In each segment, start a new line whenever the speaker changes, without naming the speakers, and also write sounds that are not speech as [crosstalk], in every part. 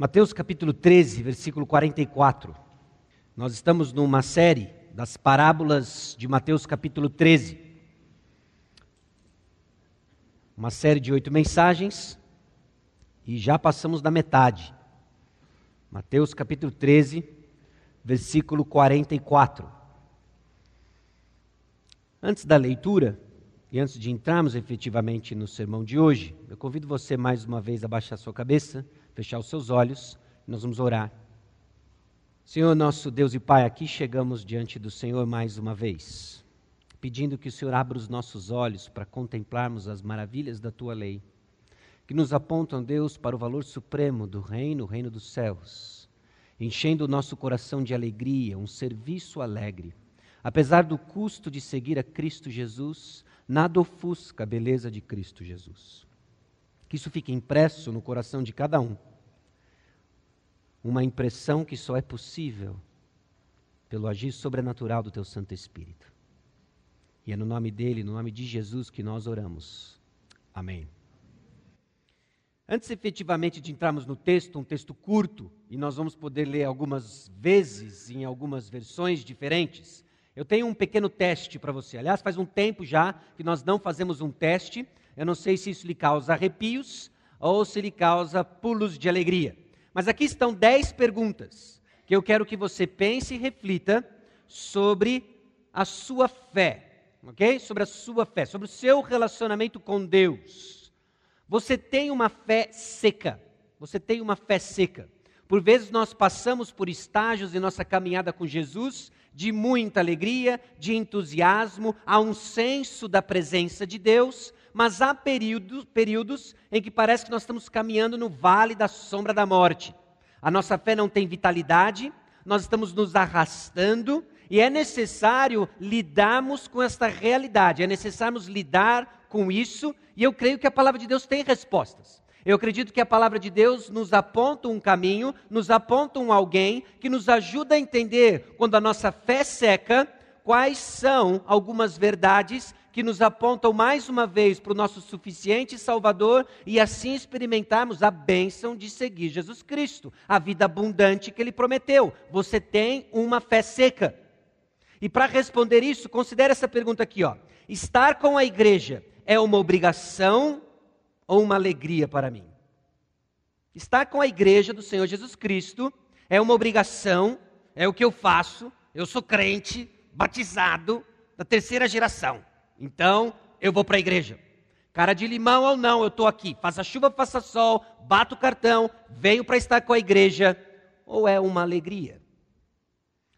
Mateus capítulo 13, versículo 44. Nós estamos numa série das parábolas de Mateus capítulo 13. Uma série de oito mensagens e já passamos da metade. Mateus capítulo 13, versículo 44. Antes da leitura, e antes de entrarmos efetivamente no sermão de hoje, eu convido você mais uma vez a baixar sua cabeça fechar os seus olhos, nós vamos orar. Senhor, nosso Deus e Pai, aqui chegamos diante do Senhor mais uma vez, pedindo que o Senhor abra os nossos olhos para contemplarmos as maravilhas da tua lei, que nos apontam, Deus, para o valor supremo do reino, o reino dos céus, enchendo o nosso coração de alegria, um serviço alegre. Apesar do custo de seguir a Cristo Jesus, nada ofusca a beleza de Cristo Jesus. Que isso fique impresso no coração de cada um uma impressão que só é possível pelo agir sobrenatural do teu Santo Espírito. E é no nome dele, no nome de Jesus, que nós oramos. Amém. Antes efetivamente de entrarmos no texto, um texto curto, e nós vamos poder ler algumas vezes em algumas versões diferentes, eu tenho um pequeno teste para você. Aliás, faz um tempo já que nós não fazemos um teste. Eu não sei se isso lhe causa arrepios ou se lhe causa pulos de alegria. Mas aqui estão dez perguntas que eu quero que você pense e reflita sobre a sua fé, ok? Sobre a sua fé, sobre o seu relacionamento com Deus. Você tem uma fé seca. Você tem uma fé seca. Por vezes nós passamos por estágios em nossa caminhada com Jesus de muita alegria, de entusiasmo, há um senso da presença de Deus, mas há períodos, períodos em que parece que nós estamos caminhando no vale da sombra da morte. A nossa fé não tem vitalidade, nós estamos nos arrastando e é necessário lidarmos com esta realidade, é necessário lidar com isso e eu creio que a palavra de Deus tem respostas. Eu acredito que a palavra de Deus nos aponta um caminho, nos aponta um alguém que nos ajuda a entender quando a nossa fé seca, quais são algumas verdades que nos apontam mais uma vez para o nosso suficiente Salvador e assim experimentarmos a bênção de seguir Jesus Cristo, a vida abundante que Ele prometeu. Você tem uma fé seca. E para responder isso, considere essa pergunta aqui: ó. estar com a igreja é uma obrigação ou uma alegria para mim? Estar com a igreja do Senhor Jesus Cristo é uma obrigação, é o que eu faço, eu sou crente, batizado, da terceira geração. Então, eu vou para a igreja. Cara de limão ou não, eu estou aqui. Faça chuva, faça sol, bato o cartão, venho para estar com a igreja. Ou é uma alegria?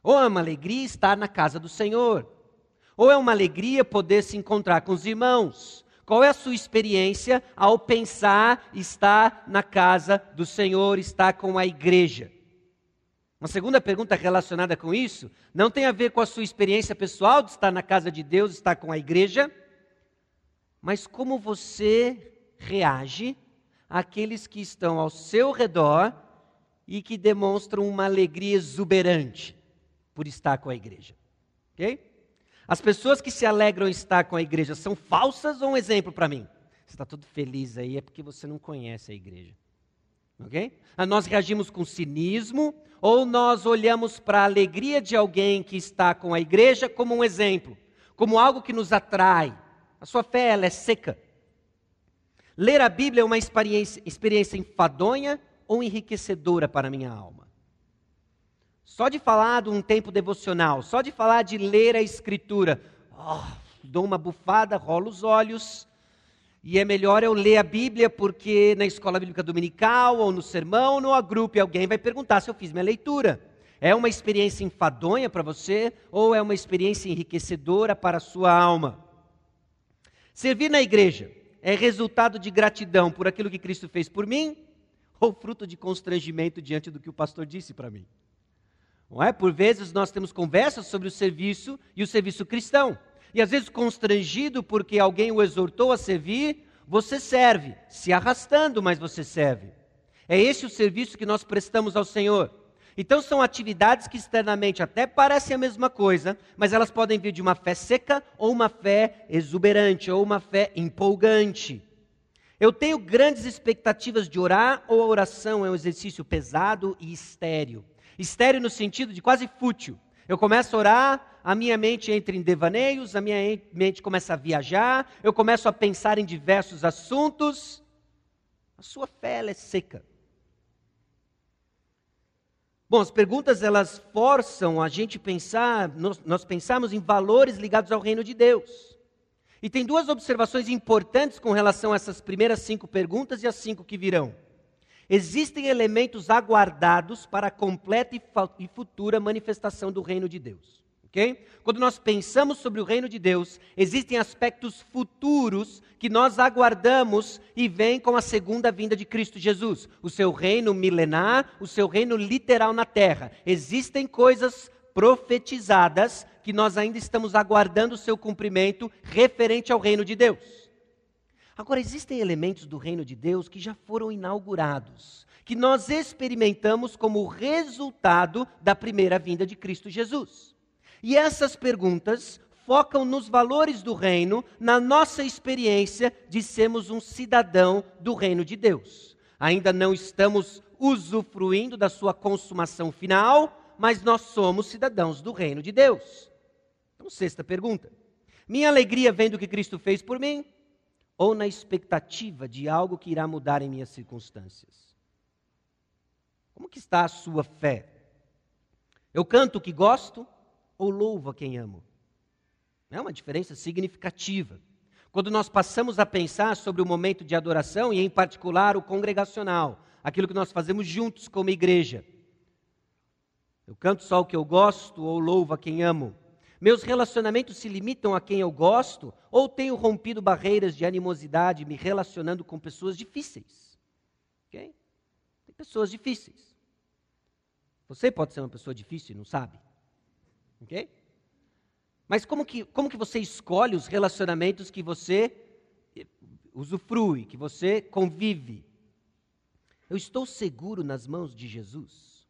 Ou é uma alegria estar na casa do Senhor? Ou é uma alegria poder se encontrar com os irmãos? Qual é a sua experiência ao pensar estar na casa do Senhor, estar com a igreja? Uma segunda pergunta relacionada com isso não tem a ver com a sua experiência pessoal de estar na casa de Deus, estar com a igreja, mas como você reage àqueles que estão ao seu redor e que demonstram uma alegria exuberante por estar com a igreja. Ok? As pessoas que se alegram em estar com a igreja são falsas ou um exemplo para mim? Você está todo feliz aí, é porque você não conhece a igreja. Ok? Ah, nós reagimos com cinismo ou nós olhamos para a alegria de alguém que está com a igreja como um exemplo, como algo que nos atrai. A sua fé ela é seca. Ler a Bíblia é uma experiência, experiência enfadonha ou enriquecedora para a minha alma. Só de falar de um tempo devocional, só de falar de ler a Escritura, oh, dou uma bufada, rolo os olhos, e é melhor eu ler a Bíblia porque na escola bíblica dominical, ou no sermão, ou no agrupe, alguém vai perguntar se eu fiz minha leitura. É uma experiência enfadonha para você ou é uma experiência enriquecedora para a sua alma? Servir na igreja é resultado de gratidão por aquilo que Cristo fez por mim ou fruto de constrangimento diante do que o pastor disse para mim? Não é? Por vezes nós temos conversas sobre o serviço e o serviço cristão. E às vezes constrangido porque alguém o exortou a servir, você serve, se arrastando, mas você serve. É esse o serviço que nós prestamos ao Senhor. Então são atividades que externamente até parecem a mesma coisa, mas elas podem vir de uma fé seca ou uma fé exuberante ou uma fé empolgante. Eu tenho grandes expectativas de orar ou a oração é um exercício pesado e estéreo? Estéreo no sentido de quase fútil. Eu começo a orar, a minha mente entra em devaneios, a minha mente começa a viajar, eu começo a pensar em diversos assuntos. A sua fé é seca. Bom, as perguntas elas forçam a gente pensar, nós, nós pensamos em valores ligados ao reino de Deus. E tem duas observações importantes com relação a essas primeiras cinco perguntas e as cinco que virão. Existem elementos aguardados para a completa e futura manifestação do reino de Deus. Okay? Quando nós pensamos sobre o reino de Deus, existem aspectos futuros que nós aguardamos e vêm com a segunda vinda de Cristo Jesus. O seu reino milenar, o seu reino literal na terra. Existem coisas profetizadas que nós ainda estamos aguardando o seu cumprimento referente ao reino de Deus. Agora, existem elementos do reino de Deus que já foram inaugurados, que nós experimentamos como resultado da primeira vinda de Cristo Jesus. E essas perguntas focam nos valores do reino, na nossa experiência de sermos um cidadão do reino de Deus. Ainda não estamos usufruindo da sua consumação final, mas nós somos cidadãos do reino de Deus. Então, sexta pergunta. Minha alegria vem do que Cristo fez por mim ou na expectativa de algo que irá mudar em minhas circunstâncias? Como que está a sua fé? Eu canto o que gosto ou louvo a quem amo? É uma diferença significativa. Quando nós passamos a pensar sobre o momento de adoração, e em particular o congregacional, aquilo que nós fazemos juntos como igreja, eu canto só o que eu gosto ou louvo a quem amo? Meus relacionamentos se limitam a quem eu gosto ou tenho rompido barreiras de animosidade me relacionando com pessoas difíceis? Tem pessoas difíceis. Você pode ser uma pessoa difícil e não sabe. Ok? Mas como que, como que você escolhe os relacionamentos que você usufrui, que você convive? Eu estou seguro nas mãos de Jesus?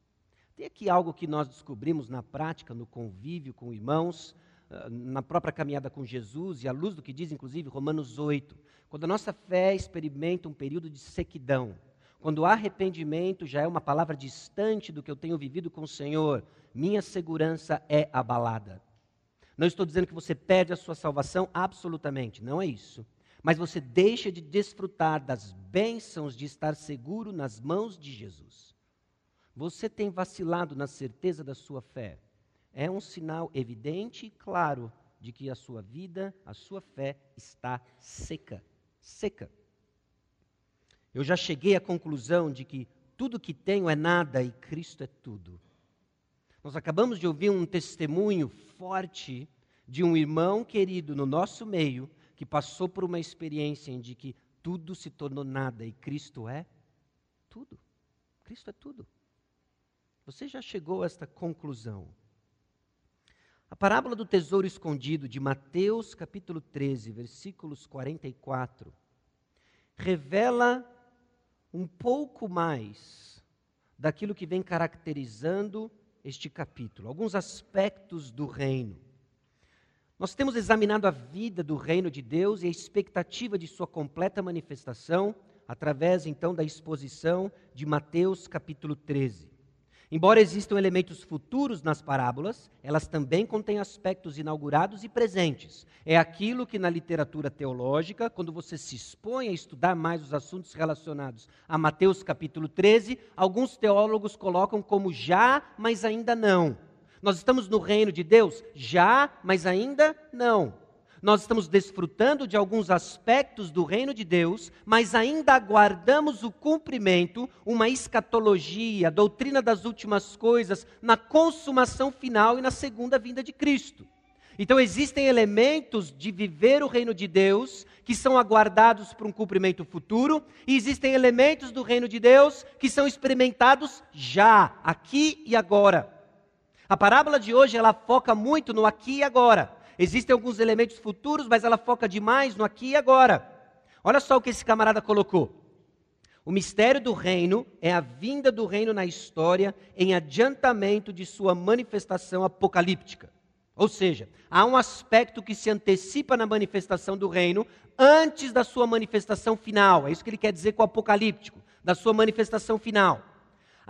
Tem aqui algo que nós descobrimos na prática, no convívio com irmãos, ah, na própria caminhada com Jesus, e à luz do que diz, inclusive, Romanos 8. Quando a nossa fé experimenta um período de sequidão, quando arrependimento já é uma palavra distante do que eu tenho vivido com o Senhor, minha segurança é abalada. Não estou dizendo que você perde a sua salvação, absolutamente, não é isso. Mas você deixa de desfrutar das bênçãos de estar seguro nas mãos de Jesus. Você tem vacilado na certeza da sua fé. É um sinal evidente e claro de que a sua vida, a sua fé está seca. Seca. Eu já cheguei à conclusão de que tudo que tenho é nada e Cristo é tudo. Nós acabamos de ouvir um testemunho forte de um irmão querido no nosso meio que passou por uma experiência em que tudo se tornou nada e Cristo é tudo. Cristo é tudo. Você já chegou a esta conclusão? A parábola do tesouro escondido de Mateus, capítulo 13, versículos 44, revela um pouco mais daquilo que vem caracterizando este capítulo, alguns aspectos do reino. Nós temos examinado a vida do reino de Deus e a expectativa de sua completa manifestação através então da exposição de Mateus capítulo 13. Embora existam elementos futuros nas parábolas, elas também contêm aspectos inaugurados e presentes. É aquilo que na literatura teológica, quando você se expõe a estudar mais os assuntos relacionados a Mateus capítulo 13, alguns teólogos colocam como já, mas ainda não. Nós estamos no reino de Deus? Já, mas ainda não nós estamos desfrutando de alguns aspectos do reino de Deus, mas ainda aguardamos o cumprimento, uma escatologia, a doutrina das últimas coisas, na consumação final e na segunda vinda de Cristo. Então, existem elementos de viver o reino de Deus que são aguardados para um cumprimento futuro, e existem elementos do reino de Deus que são experimentados já, aqui e agora. A parábola de hoje ela foca muito no aqui e agora. Existem alguns elementos futuros, mas ela foca demais no aqui e agora. Olha só o que esse camarada colocou. O mistério do reino é a vinda do reino na história em adiantamento de sua manifestação apocalíptica. Ou seja, há um aspecto que se antecipa na manifestação do reino antes da sua manifestação final. É isso que ele quer dizer com o apocalíptico, da sua manifestação final.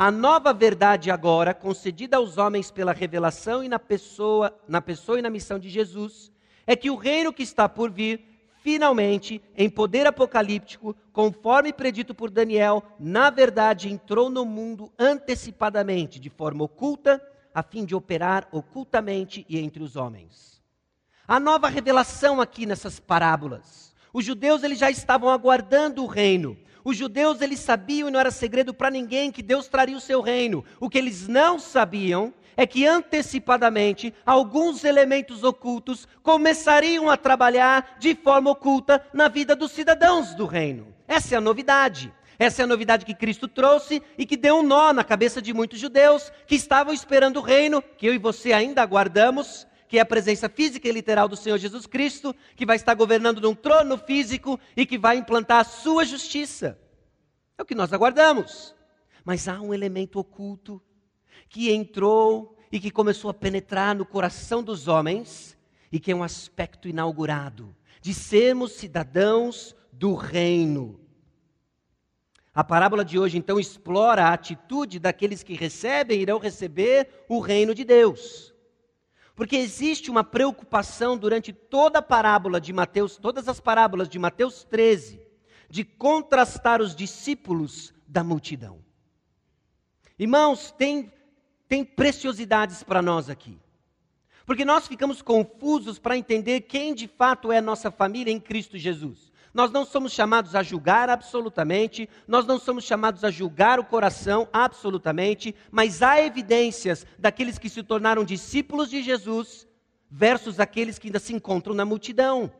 A nova verdade agora, concedida aos homens pela revelação e na pessoa, na pessoa e na missão de Jesus, é que o reino que está por vir, finalmente, em poder apocalíptico, conforme predito por Daniel, na verdade entrou no mundo antecipadamente, de forma oculta, a fim de operar ocultamente e entre os homens. A nova revelação aqui nessas parábolas. Os judeus eles já estavam aguardando o reino. Os judeus eles sabiam e não era segredo para ninguém que Deus traria o seu reino. O que eles não sabiam é que antecipadamente alguns elementos ocultos começariam a trabalhar de forma oculta na vida dos cidadãos do reino. Essa é a novidade. Essa é a novidade que Cristo trouxe e que deu um nó na cabeça de muitos judeus que estavam esperando o reino, que eu e você ainda aguardamos, que é a presença física e literal do Senhor Jesus Cristo, que vai estar governando num trono físico e que vai implantar a sua justiça. É o que nós aguardamos. Mas há um elemento oculto que entrou e que começou a penetrar no coração dos homens e que é um aspecto inaugurado de sermos cidadãos do reino. A parábola de hoje então explora a atitude daqueles que recebem e irão receber o reino de Deus. Porque existe uma preocupação durante toda a parábola de Mateus, todas as parábolas de Mateus 13, de contrastar os discípulos da multidão. Irmãos, tem, tem preciosidades para nós aqui. Porque nós ficamos confusos para entender quem de fato é a nossa família em Cristo Jesus. Nós não somos chamados a julgar absolutamente, nós não somos chamados a julgar o coração absolutamente, mas há evidências daqueles que se tornaram discípulos de Jesus versus aqueles que ainda se encontram na multidão.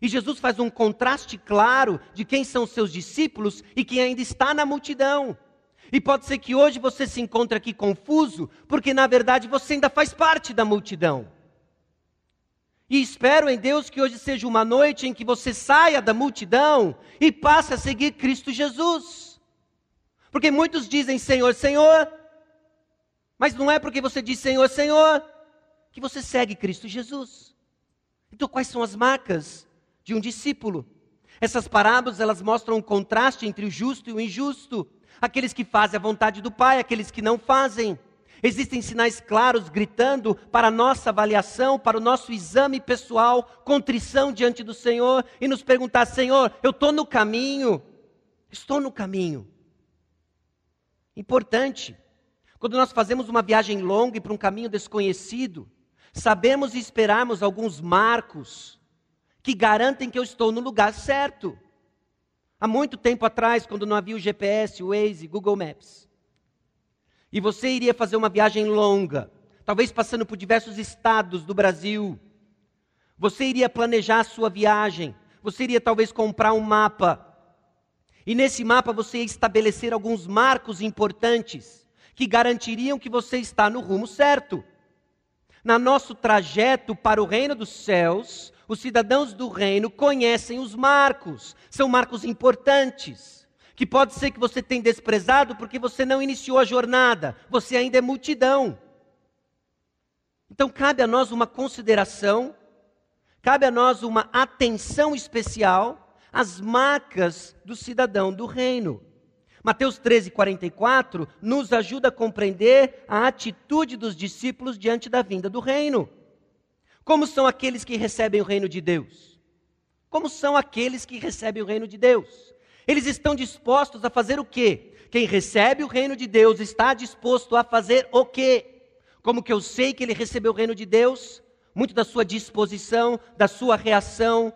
E Jesus faz um contraste claro de quem são seus discípulos e quem ainda está na multidão. E pode ser que hoje você se encontre aqui confuso, porque na verdade você ainda faz parte da multidão. E espero em Deus que hoje seja uma noite em que você saia da multidão e passe a seguir Cristo Jesus. Porque muitos dizem Senhor, Senhor, mas não é porque você diz Senhor, Senhor, que você segue Cristo Jesus. Então, quais são as marcas de um discípulo? Essas parábolas, elas mostram um contraste entre o justo e o injusto. Aqueles que fazem a vontade do Pai, aqueles que não fazem. Existem sinais claros gritando para a nossa avaliação, para o nosso exame pessoal, contrição diante do Senhor e nos perguntar: Senhor, eu estou no caminho? Estou no caminho. Importante. Quando nós fazemos uma viagem longa e para um caminho desconhecido, sabemos e esperamos alguns marcos que garantem que eu estou no lugar certo. Há muito tempo atrás, quando não havia o GPS, o Waze, Google Maps, e você iria fazer uma viagem longa, talvez passando por diversos estados do Brasil. Você iria planejar a sua viagem, você iria talvez comprar um mapa. E nesse mapa você ia estabelecer alguns marcos importantes que garantiriam que você está no rumo certo. Na nosso trajeto para o reino dos céus, os cidadãos do reino conhecem os marcos, são marcos importantes que pode ser que você tenha desprezado porque você não iniciou a jornada, você ainda é multidão. Então cabe a nós uma consideração, cabe a nós uma atenção especial às marcas do cidadão do reino. Mateus 13, 44 nos ajuda a compreender a atitude dos discípulos diante da vinda do reino. Como são aqueles que recebem o reino de Deus? Como são aqueles que recebem o reino de Deus? Eles estão dispostos a fazer o quê? Quem recebe o reino de Deus está disposto a fazer o quê? Como que eu sei que ele recebeu o reino de Deus? Muito da sua disposição, da sua reação,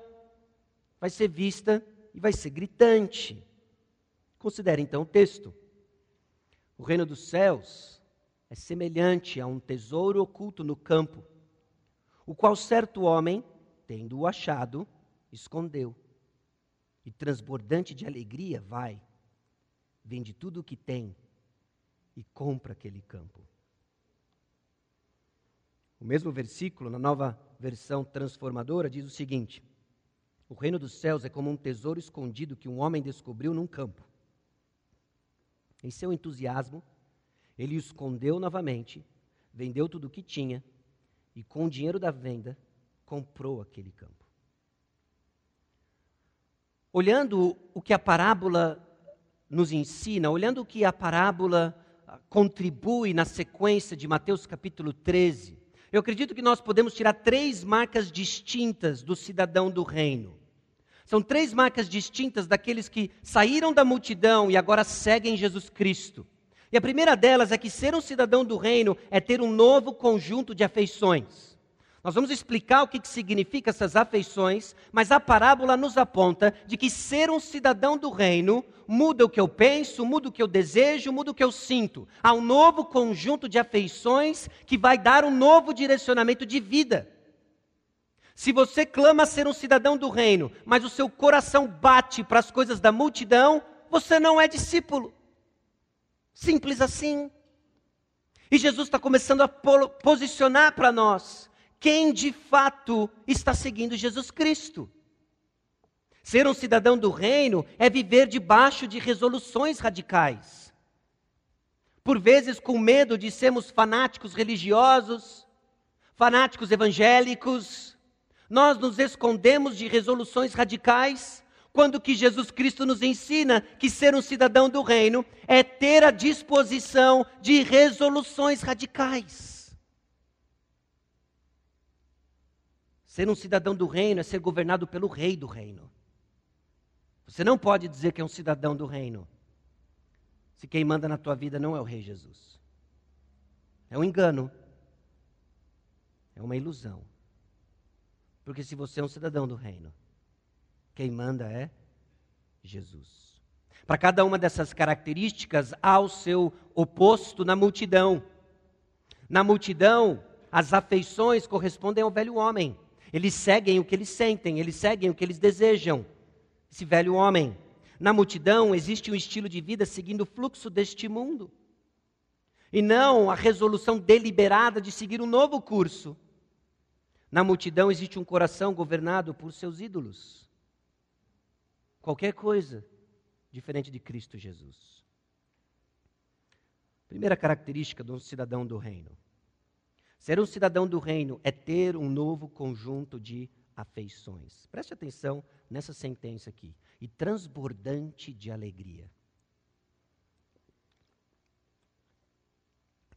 vai ser vista e vai ser gritante. Considere então o texto. O reino dos céus é semelhante a um tesouro oculto no campo, o qual certo homem, tendo-o achado, escondeu e transbordante de alegria, vai, vende tudo o que tem e compra aquele campo. O mesmo versículo, na nova versão transformadora, diz o seguinte: O reino dos céus é como um tesouro escondido que um homem descobriu num campo. Em seu entusiasmo, ele o escondeu novamente, vendeu tudo o que tinha e com o dinheiro da venda comprou aquele campo. Olhando o que a parábola nos ensina, olhando o que a parábola ah, contribui na sequência de Mateus capítulo 13, eu acredito que nós podemos tirar três marcas distintas do cidadão do reino. São três marcas distintas daqueles que saíram da multidão e agora seguem Jesus Cristo. E a primeira delas é que ser um cidadão do reino é ter um novo conjunto de afeições. Nós vamos explicar o que, que significa essas afeições, mas a parábola nos aponta de que ser um cidadão do reino muda o que eu penso, muda o que eu desejo, muda o que eu sinto. Há um novo conjunto de afeições que vai dar um novo direcionamento de vida. Se você clama ser um cidadão do reino, mas o seu coração bate para as coisas da multidão, você não é discípulo. Simples assim. E Jesus está começando a posicionar para nós quem de fato está seguindo Jesus Cristo. Ser um cidadão do reino é viver debaixo de resoluções radicais. Por vezes com medo de sermos fanáticos religiosos, fanáticos evangélicos, nós nos escondemos de resoluções radicais quando que Jesus Cristo nos ensina que ser um cidadão do reino é ter a disposição de resoluções radicais. Ser um cidadão do reino é ser governado pelo rei do reino. Você não pode dizer que é um cidadão do reino se quem manda na tua vida não é o rei Jesus. É um engano. É uma ilusão. Porque se você é um cidadão do reino, quem manda é Jesus. Para cada uma dessas características, há o seu oposto na multidão. Na multidão, as afeições correspondem ao velho homem. Eles seguem o que eles sentem, eles seguem o que eles desejam. Esse velho homem. Na multidão, existe um estilo de vida seguindo o fluxo deste mundo. E não a resolução deliberada de seguir um novo curso. Na multidão existe um coração governado por seus ídolos. Qualquer coisa diferente de Cristo Jesus. Primeira característica de um cidadão do reino. Ser um cidadão do reino é ter um novo conjunto de afeições. Preste atenção nessa sentença aqui. E transbordante de alegria.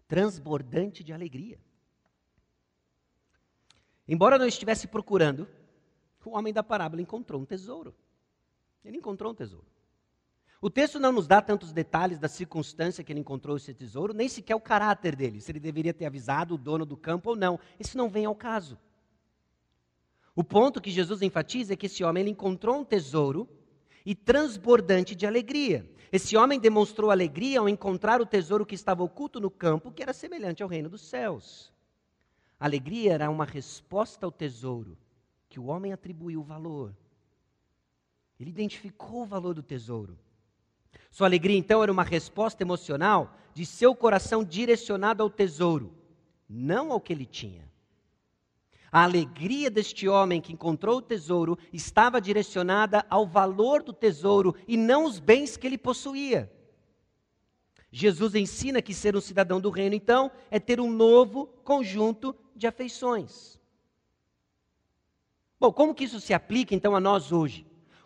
Transbordante de alegria. Embora não estivesse procurando, o homem da parábola encontrou um tesouro. Ele encontrou um tesouro. O texto não nos dá tantos detalhes da circunstância que ele encontrou esse tesouro, nem sequer o caráter dele, se ele deveria ter avisado o dono do campo ou não. Isso não vem ao caso. O ponto que Jesus enfatiza é que esse homem encontrou um tesouro e transbordante de alegria. Esse homem demonstrou alegria ao encontrar o tesouro que estava oculto no campo, que era semelhante ao reino dos céus. Alegria era uma resposta ao tesouro que o homem atribuiu valor. Ele identificou o valor do tesouro. Sua alegria, então, era uma resposta emocional de seu coração direcionado ao tesouro, não ao que ele tinha. A alegria deste homem que encontrou o tesouro estava direcionada ao valor do tesouro e não os bens que ele possuía. Jesus ensina que ser um cidadão do reino, então, é ter um novo conjunto de afeições. Bom, como que isso se aplica então a nós hoje?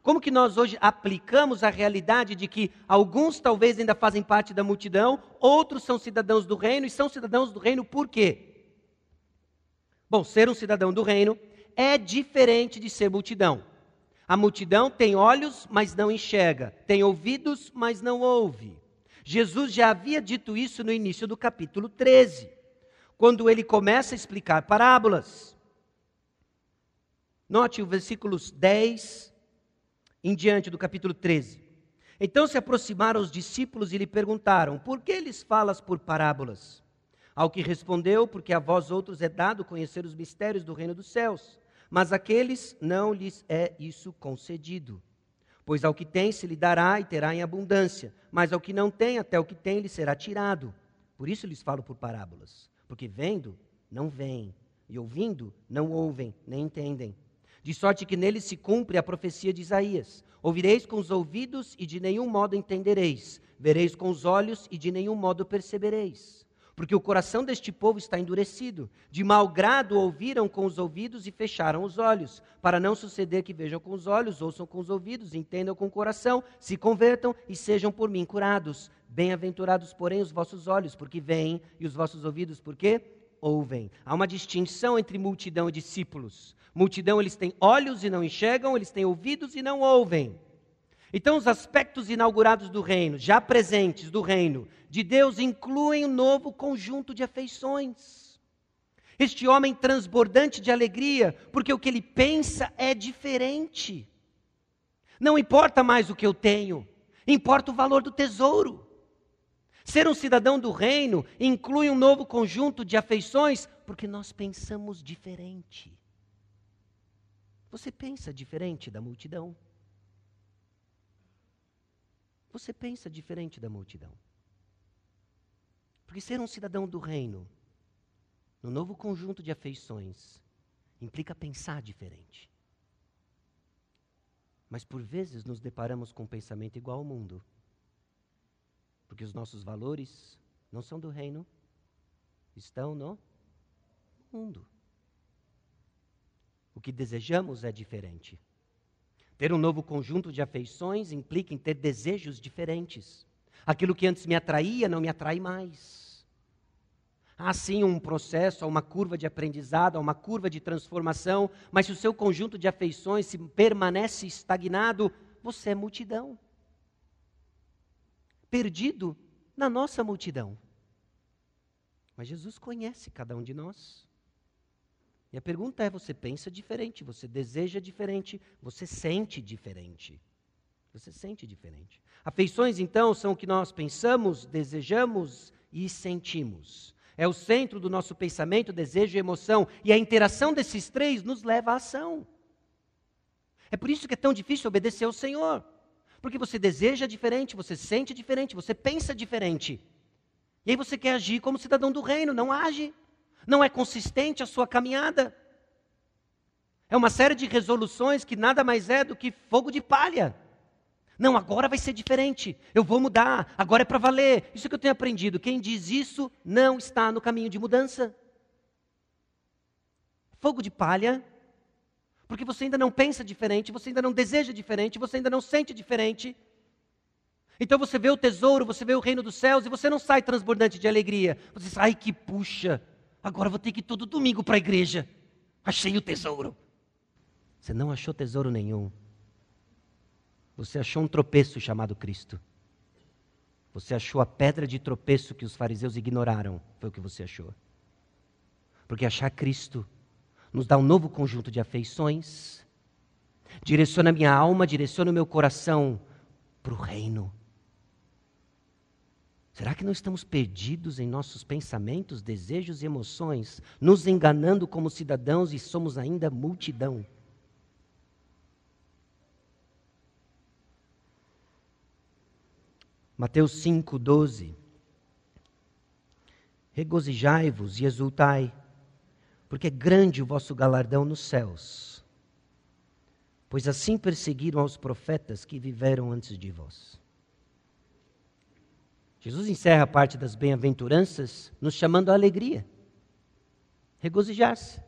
Como que nós hoje aplicamos a realidade de que alguns talvez ainda fazem parte da multidão, outros são cidadãos do reino e são cidadãos do reino por quê? Bom, ser um cidadão do reino é diferente de ser multidão. A multidão tem olhos, mas não enxerga, tem ouvidos, mas não ouve. Jesus já havia dito isso no início do capítulo 13, quando ele começa a explicar parábolas. Note o versículos 10 em diante do capítulo 13. Então se aproximaram os discípulos e lhe perguntaram: Por que lhes falas por parábolas? Ao que respondeu: Porque a vós outros é dado conhecer os mistérios do reino dos céus, mas aqueles não lhes é isso concedido. Pois ao que tem se lhe dará e terá em abundância, mas ao que não tem, até o que tem lhe será tirado. Por isso lhes falo por parábolas. Porque vendo, não veem, e ouvindo, não ouvem, nem entendem. De sorte que nele se cumpre a profecia de Isaías: Ouvireis com os ouvidos e de nenhum modo entendereis, vereis com os olhos e de nenhum modo percebereis. porque o coração deste povo está endurecido. De mau grado ouviram com os ouvidos e fecharam os olhos, para não suceder que vejam com os olhos, ouçam com os ouvidos, entendam com o coração, se convertam e sejam por mim curados. Bem-aventurados, porém, os vossos olhos, porque veem, e os vossos ouvidos, porque ouvem. Há uma distinção entre multidão e discípulos. Multidão, eles têm olhos e não enxergam, eles têm ouvidos e não ouvem. Então, os aspectos inaugurados do reino, já presentes do reino de Deus, incluem um novo conjunto de afeições. Este homem transbordante de alegria, porque o que ele pensa é diferente. Não importa mais o que eu tenho, importa o valor do tesouro. Ser um cidadão do reino inclui um novo conjunto de afeições, porque nós pensamos diferente. Você pensa diferente da multidão. Você pensa diferente da multidão. Porque ser um cidadão do reino, no novo conjunto de afeições, implica pensar diferente. Mas por vezes nos deparamos com um pensamento igual ao mundo. Porque os nossos valores não são do reino, estão no mundo. O que desejamos é diferente. Ter um novo conjunto de afeições implica em ter desejos diferentes. Aquilo que antes me atraía não me atrai mais. Há sim um processo, há uma curva de aprendizado, há uma curva de transformação, mas se o seu conjunto de afeições se permanece estagnado, você é multidão. Perdido na nossa multidão. Mas Jesus conhece cada um de nós. E a pergunta é: você pensa diferente, você deseja diferente, você sente diferente. Você sente diferente. Afeições, então, são o que nós pensamos, desejamos e sentimos. É o centro do nosso pensamento, desejo e emoção. E a interação desses três nos leva à ação. É por isso que é tão difícil obedecer ao Senhor. Porque você deseja diferente, você sente diferente, você pensa diferente. E aí você quer agir como cidadão do reino, não age não é consistente a sua caminhada. É uma série de resoluções que nada mais é do que fogo de palha. Não, agora vai ser diferente. Eu vou mudar. Agora é para valer. Isso que eu tenho aprendido. Quem diz isso não está no caminho de mudança. Fogo de palha, porque você ainda não pensa diferente, você ainda não deseja diferente, você ainda não sente diferente. Então você vê o tesouro, você vê o reino dos céus e você não sai transbordante de alegria. Você diz, ai que puxa, Agora vou ter que ir todo domingo para a igreja. Achei o tesouro. Você não achou tesouro nenhum. Você achou um tropeço chamado Cristo. Você achou a pedra de tropeço que os fariseus ignoraram. Foi o que você achou. Porque achar Cristo nos dá um novo conjunto de afeições, direciona minha alma, direciona o meu coração para o reino. Será que não estamos perdidos em nossos pensamentos, desejos e emoções, nos enganando como cidadãos e somos ainda multidão? Mateus 5, 12. Regozijai-vos e exultai, porque é grande o vosso galardão nos céus, pois assim perseguiram aos profetas que viveram antes de vós. Jesus encerra a parte das bem-aventuranças nos chamando à alegria, regozijar-se.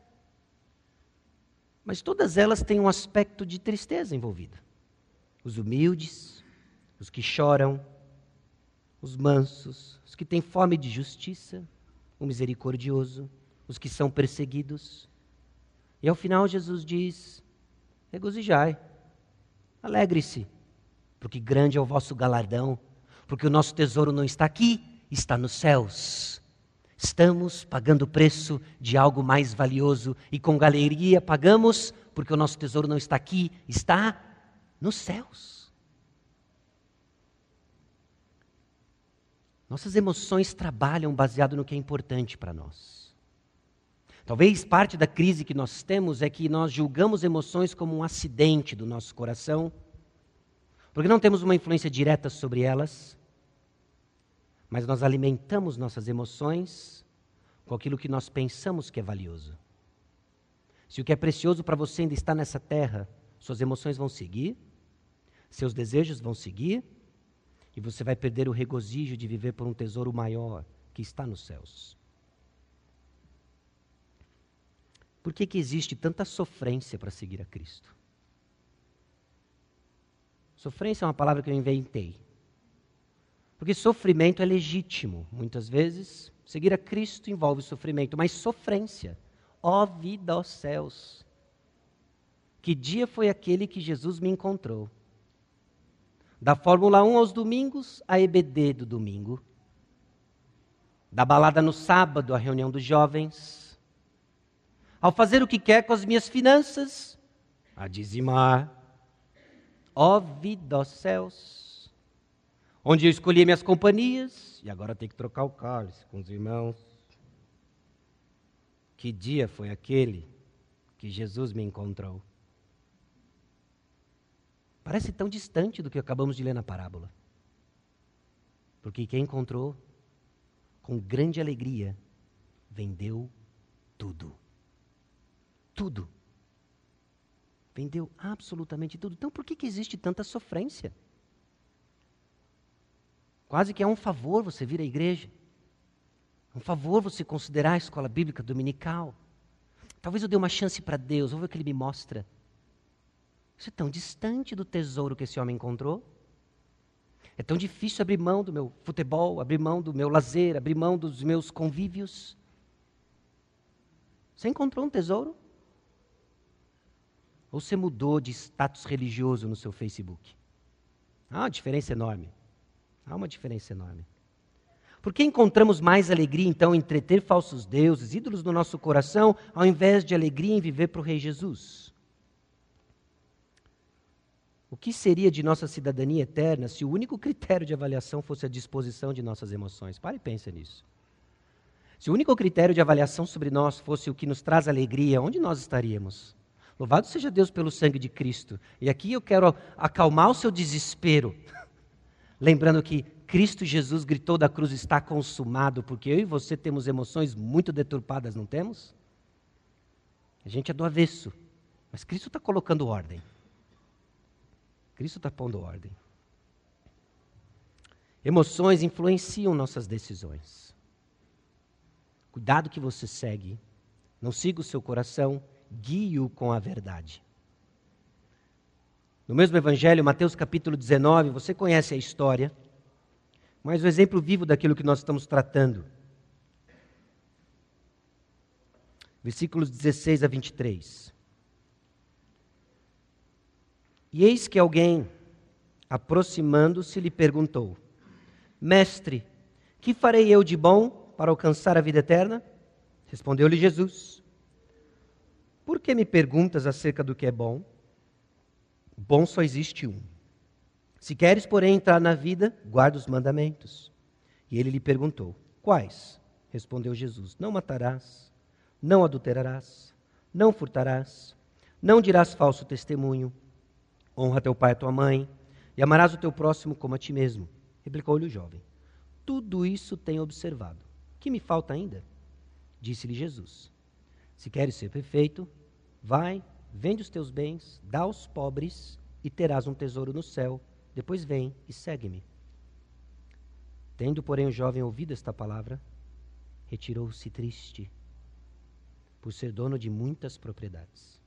Mas todas elas têm um aspecto de tristeza envolvido. Os humildes, os que choram, os mansos, os que têm fome de justiça, o misericordioso, os que são perseguidos. E ao final Jesus diz: regozijai, alegre-se, porque grande é o vosso galardão porque o nosso tesouro não está aqui, está nos céus. Estamos pagando o preço de algo mais valioso e com galeria pagamos, porque o nosso tesouro não está aqui, está nos céus. Nossas emoções trabalham baseado no que é importante para nós. Talvez parte da crise que nós temos é que nós julgamos emoções como um acidente do nosso coração porque não temos uma influência direta sobre elas, mas nós alimentamos nossas emoções com aquilo que nós pensamos que é valioso. Se o que é precioso para você ainda está nessa terra, suas emoções vão seguir, seus desejos vão seguir, e você vai perder o regozijo de viver por um tesouro maior, que está nos céus. Por que, que existe tanta sofrência para seguir a Cristo? Sofrência é uma palavra que eu inventei. Porque sofrimento é legítimo. Muitas vezes, seguir a Cristo envolve sofrimento, mas sofrência. Ó vida aos céus! Que dia foi aquele que Jesus me encontrou? Da Fórmula 1 aos domingos, a EBD do domingo. Da balada no sábado, a reunião dos jovens. Ao fazer o que quer com as minhas finanças, a dizimar. Ó vida aos céus! onde eu escolhi minhas companhias e agora tenho que trocar o cálice com os irmãos. Que dia foi aquele que Jesus me encontrou? Parece tão distante do que acabamos de ler na parábola. Porque quem encontrou, com grande alegria, vendeu tudo. Tudo. Vendeu absolutamente tudo. Então por que, que existe tanta sofrência? Quase que é um favor você vir à igreja. É um favor você considerar a escola bíblica dominical. Talvez eu dê uma chance para Deus, vou ver o que Ele me mostra. Isso é tão distante do tesouro que esse homem encontrou. É tão difícil abrir mão do meu futebol, abrir mão do meu lazer, abrir mão dos meus convívios. Você encontrou um tesouro? Ou você mudou de status religioso no seu Facebook? Ah, uma diferença enorme. Há uma diferença enorme. Por que encontramos mais alegria, então, em entreter falsos deuses, ídolos no nosso coração, ao invés de alegria em viver para o Rei Jesus? O que seria de nossa cidadania eterna se o único critério de avaliação fosse a disposição de nossas emoções? Pare e pense nisso. Se o único critério de avaliação sobre nós fosse o que nos traz alegria, onde nós estaríamos? Louvado seja Deus pelo sangue de Cristo. E aqui eu quero acalmar o seu desespero [laughs] lembrando que Cristo Jesus gritou da cruz: está consumado, porque eu e você temos emoções muito deturpadas, não temos? A gente é do avesso, mas Cristo está colocando ordem. Cristo está pondo ordem. Emoções influenciam nossas decisões. Cuidado que você segue. Não siga o seu coração, guie-o com a verdade. No mesmo Evangelho, Mateus capítulo 19, você conhece a história, mas o exemplo vivo daquilo que nós estamos tratando. Versículos 16 a 23. E eis que alguém, aproximando-se, lhe perguntou: Mestre, que farei eu de bom para alcançar a vida eterna? Respondeu-lhe Jesus: Por que me perguntas acerca do que é bom? Bom só existe um. Se queres, porém, entrar na vida, guarda os mandamentos. E ele lhe perguntou: Quais? Respondeu Jesus: Não matarás, não adulterarás, não furtarás, não dirás falso testemunho, honra teu pai e tua mãe, e amarás o teu próximo como a ti mesmo. Replicou-lhe o jovem: Tudo isso tenho observado. Que me falta ainda? Disse-lhe Jesus: Se queres ser perfeito, vai, Vende os teus bens, dá aos pobres e terás um tesouro no céu. Depois vem e segue-me. Tendo, porém, o jovem ouvido esta palavra, retirou-se triste, por ser dono de muitas propriedades.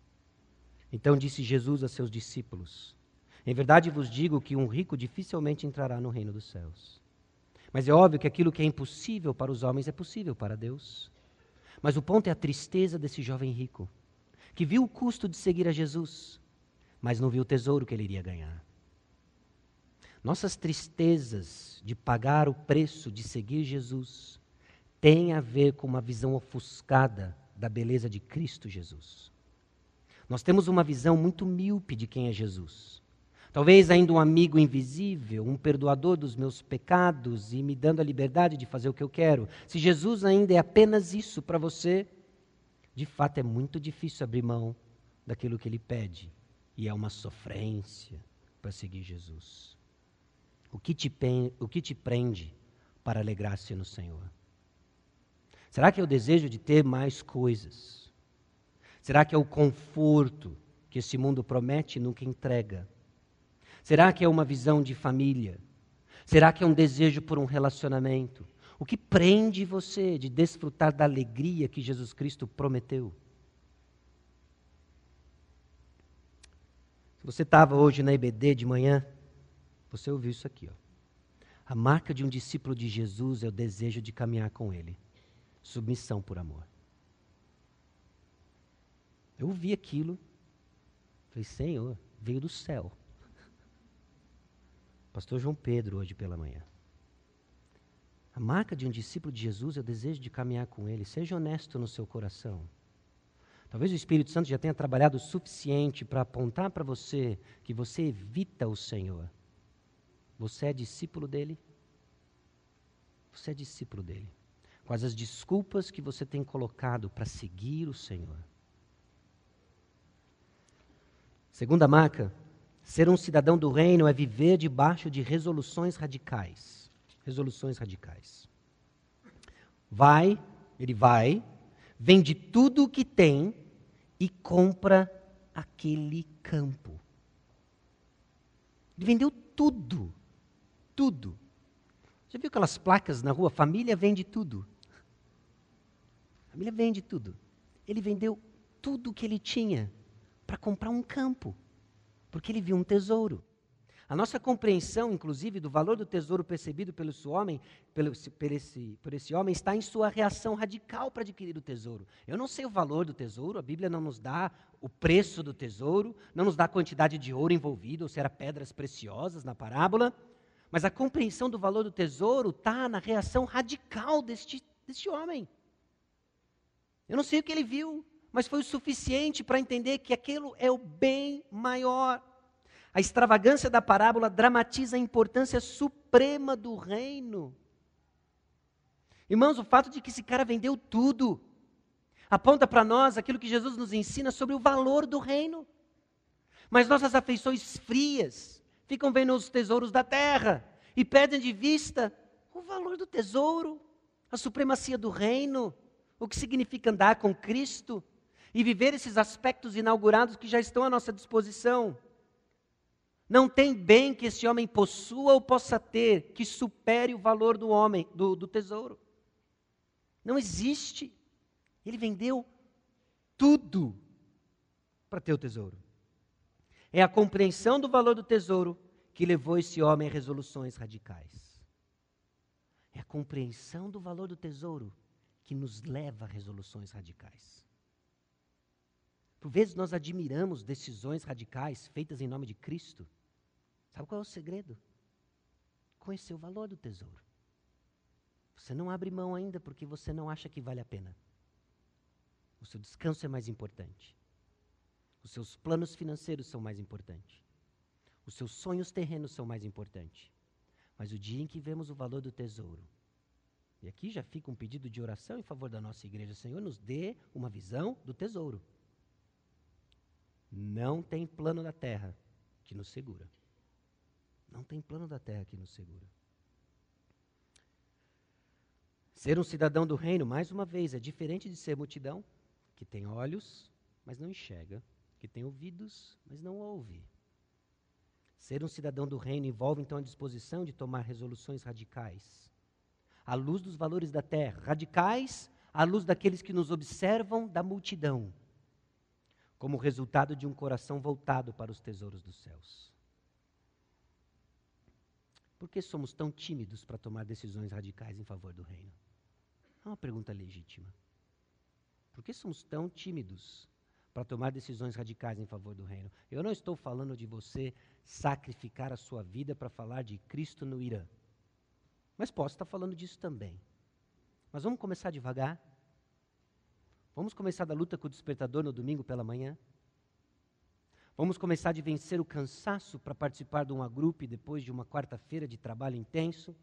Então disse Jesus a seus discípulos: Em verdade vos digo que um rico dificilmente entrará no reino dos céus. Mas é óbvio que aquilo que é impossível para os homens é possível para Deus. Mas o ponto é a tristeza desse jovem rico que viu o custo de seguir a Jesus, mas não viu o tesouro que ele iria ganhar. Nossas tristezas de pagar o preço de seguir Jesus têm a ver com uma visão ofuscada da beleza de Cristo Jesus. Nós temos uma visão muito míope de quem é Jesus. Talvez ainda um amigo invisível, um perdoador dos meus pecados e me dando a liberdade de fazer o que eu quero. Se Jesus ainda é apenas isso para você, de fato é muito difícil abrir mão daquilo que ele pede. E é uma sofrência para seguir Jesus. O que te, o que te prende para alegrar-se no Senhor? Será que é o desejo de ter mais coisas? Será que é o conforto que esse mundo promete e nunca entrega? Será que é uma visão de família? Será que é um desejo por um relacionamento? O que prende você de desfrutar da alegria que Jesus Cristo prometeu? Se você estava hoje na IBD de manhã, você ouviu isso aqui. Ó. A marca de um discípulo de Jesus é o desejo de caminhar com Ele. Submissão por amor. Eu ouvi aquilo. Falei, Senhor, veio do céu. Pastor João Pedro, hoje pela manhã. A marca de um discípulo de Jesus é o desejo de caminhar com Ele. Seja honesto no seu coração. Talvez o Espírito Santo já tenha trabalhado o suficiente para apontar para você que você evita o Senhor. Você é discípulo dele? Você é discípulo dele. Quais as desculpas que você tem colocado para seguir o Senhor? Segunda marca, ser um cidadão do reino é viver debaixo de resoluções radicais. Resoluções radicais. Vai, ele vai, vende tudo o que tem e compra aquele campo. Ele vendeu tudo. Tudo. Já viu aquelas placas na rua? Família vende tudo. Família vende tudo. Ele vendeu tudo o que ele tinha para comprar um campo, porque ele viu um tesouro. A nossa compreensão, inclusive, do valor do tesouro percebido pelo homem, pelo, por, esse, por esse homem, está em sua reação radical para adquirir o tesouro. Eu não sei o valor do tesouro, a Bíblia não nos dá o preço do tesouro, não nos dá a quantidade de ouro envolvido, ou se era pedras preciosas na parábola, mas a compreensão do valor do tesouro está na reação radical deste, deste homem. Eu não sei o que ele viu, mas foi o suficiente para entender que aquilo é o bem maior. A extravagância da parábola dramatiza a importância suprema do reino. Irmãos, o fato de que esse cara vendeu tudo aponta para nós aquilo que Jesus nos ensina sobre o valor do reino. Mas nossas afeições frias ficam vendo os tesouros da terra e perdem de vista o valor do tesouro, a supremacia do reino, o que significa andar com Cristo e viver esses aspectos inaugurados que já estão à nossa disposição. Não tem bem que esse homem possua ou possa ter que supere o valor do homem, do, do tesouro. Não existe. Ele vendeu tudo para ter o tesouro. É a compreensão do valor do tesouro que levou esse homem a resoluções radicais. É a compreensão do valor do tesouro que nos leva a resoluções radicais. Por vezes nós admiramos decisões radicais feitas em nome de Cristo. Sabe qual é o segredo? Conhecer o valor do tesouro. Você não abre mão ainda porque você não acha que vale a pena. O seu descanso é mais importante. Os seus planos financeiros são mais importantes. Os seus sonhos terrenos são mais importantes. Mas o dia em que vemos o valor do tesouro, e aqui já fica um pedido de oração em favor da nossa igreja, Senhor, nos dê uma visão do tesouro. Não tem plano da terra que nos segura. Não tem plano da terra que nos segura. Ser um cidadão do reino, mais uma vez, é diferente de ser multidão, que tem olhos, mas não enxerga, que tem ouvidos, mas não ouve. Ser um cidadão do reino envolve então a disposição de tomar resoluções radicais, à luz dos valores da terra, radicais à luz daqueles que nos observam da multidão como resultado de um coração voltado para os tesouros dos céus. Por que somos tão tímidos para tomar decisões radicais em favor do reino? É uma pergunta legítima. Por que somos tão tímidos para tomar decisões radicais em favor do reino? Eu não estou falando de você sacrificar a sua vida para falar de Cristo no Irã. Mas posso estar falando disso também. Mas vamos começar devagar Vamos começar da luta com o despertador no domingo pela manhã? Vamos começar de vencer o cansaço para participar de uma grupo depois de uma quarta-feira de trabalho intenso?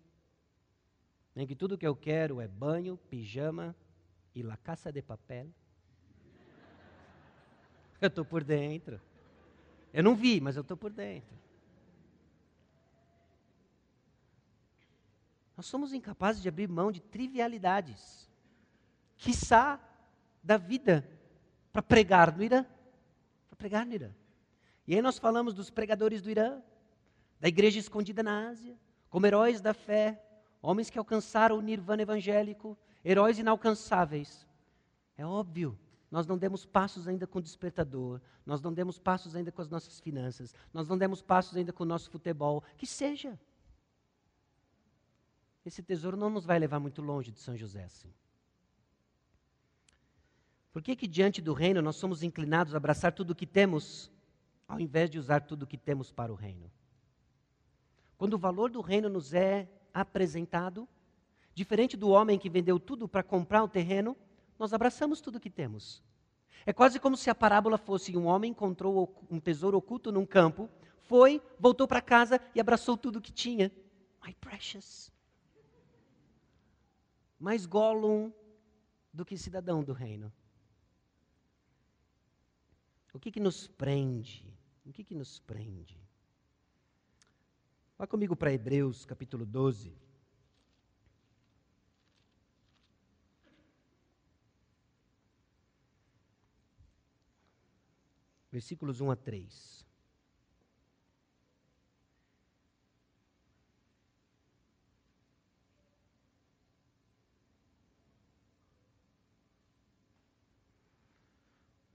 Em que tudo que eu quero é banho, pijama e la caça de papel? Eu estou por dentro. Eu não vi, mas eu estou por dentro. Nós somos incapazes de abrir mão de trivialidades. Quiçá da vida para pregar no Irã. Para pregar no Irã. E aí nós falamos dos pregadores do Irã, da igreja escondida na Ásia, como heróis da fé, homens que alcançaram o nirvana evangélico, heróis inalcançáveis. É óbvio, nós não demos passos ainda com o despertador, nós não demos passos ainda com as nossas finanças, nós não demos passos ainda com o nosso futebol, que seja. Esse tesouro não nos vai levar muito longe de São José assim. Por que, que diante do reino nós somos inclinados a abraçar tudo o que temos, ao invés de usar tudo o que temos para o reino? Quando o valor do reino nos é apresentado, diferente do homem que vendeu tudo para comprar o terreno, nós abraçamos tudo o que temos. É quase como se a parábola fosse um homem encontrou um tesouro oculto num campo, foi, voltou para casa e abraçou tudo o que tinha. My precious. Mais Gollum do que cidadão do reino. O que, que nos prende? O que, que nos prende? Vá comigo para Hebreus capítulo 12. Versículos 1 a 3.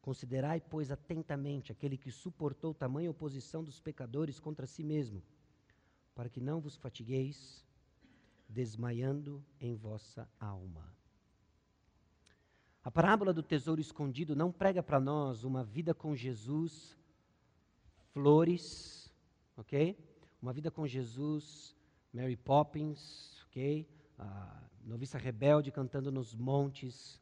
Considerai, pois, atentamente aquele que suportou tamanha oposição dos pecadores contra si mesmo para que não vos fatigueis, desmaiando em vossa alma. A parábola do tesouro escondido não prega para nós uma vida com Jesus, flores, ok? Uma vida com Jesus, Mary Poppins, ok? A noviça rebelde cantando nos montes